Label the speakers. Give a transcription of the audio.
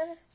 Speaker 1: Bye.